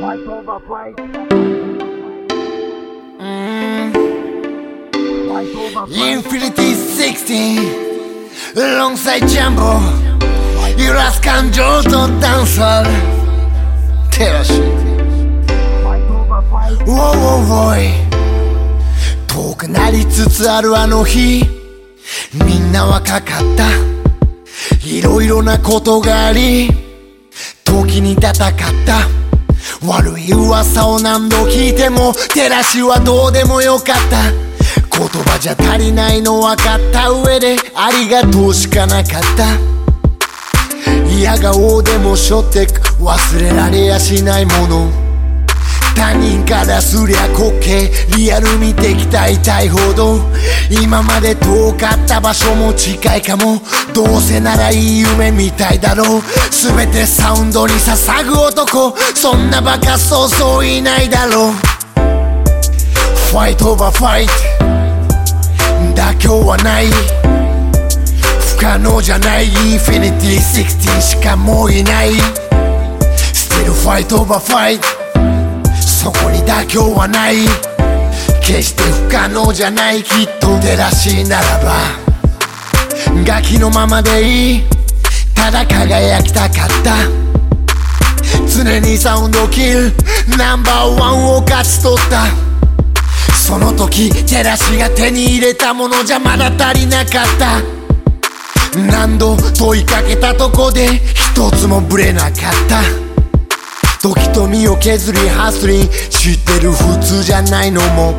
Fight over fight. Fight over fight. Infinity 16 Alongside Jumbo 揺らす感情とダンサー手足 Fight over fight. ウォーウォーウォイ遠くなりつつあるあの日みんな若かったいろいろなことがあり時に戦った悪い噂を何度聞いても照らしはどうでもよかった。言葉じゃ足りないの分かった上でありがとうしかなかった。嫌顔でもしょってく忘れられやしないもの。他人からすりゃ滑稽。リアル見てきた痛いほど今まで遠かった場所も近いかも。どうせならいい夢みたいだろう。全てサウンドに捧ぐ男。そんなバカそうそういないだろう。ファイトオーバーファイト妥協はない。不可能じゃない。インフィニティ16しかもういない。Still fight over fight そこに妥協はない。決して不可能じゃない。きっと出らしならば。ガキのままでいい。ただ輝きたかった。常にサウンドを切る。ナンバーワンを勝ち取った。その時照らしが手に入れたものじゃまだ足りなかった。何度問いかけたとこで一つもブレなかった。時と身を削りハスリン。知ってる普通じゃないのも。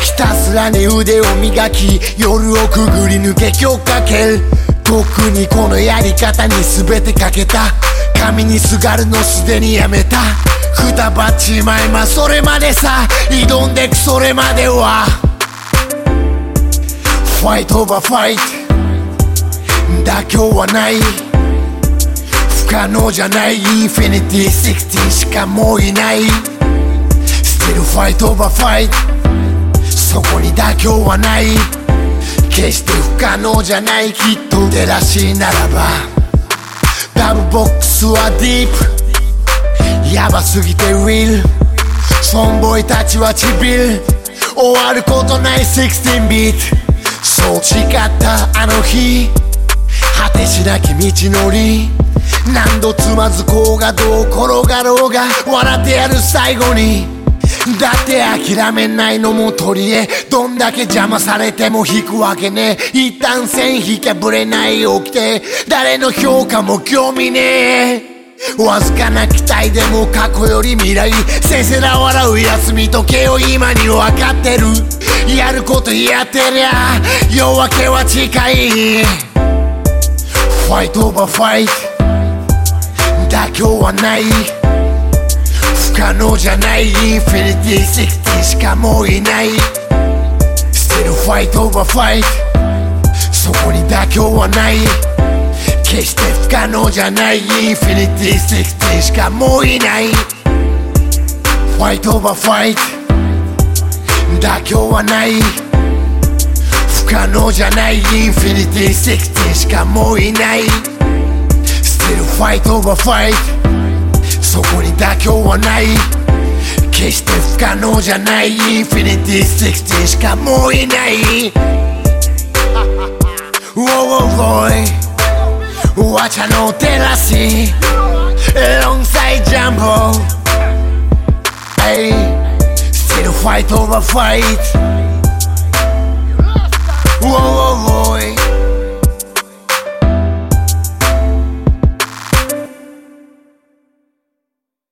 ひたすらに腕を磨き夜をくぐり抜け今日かける。特にこのやり方に全てかけた。神にすがるのすでにやめた。くたばっちまいまそれまでさ。挑んでくそれまでは。ファイトオーバーファイト妥協はない。不可能じゃない。インフィニティ16しかもういない。Still fight over fight そこに妥協はない。決して不可能じゃない。きっと出らしいならば。ダブボックスはディープ。やばすぎて real ソンボイたちはちびる。終わることない16ビートそう誓ったあの日。果てしなき道のり。何度つまずこうがどう転がろうが笑ってやる最後に。だって諦めないのも取り柄。どんだけ邪魔されても引くわけね。え一旦線引けぶれない起きて。誰の評価も興味ねえ。わずかな期待でも過去より未来。先生ら笑う休み時計を今に分かってる。やることやってりゃ夜明けは近い。ファイトオーバーファイト妥協はない不可能じゃないインフィニティ16しかもういない Still fight over fight そこに妥協はない決して不可能じゃないインフィニティ16しかもういない Fight over fight 妥協はない不可能じゃないインフィニティ16しかもういないStill fight over fight そこに妥協はない決して不可能じゃないインフィニティ16しかもういない Whoa, whoa, boy わちゃの照らし Alongside Jumbo Hey Still fight over fight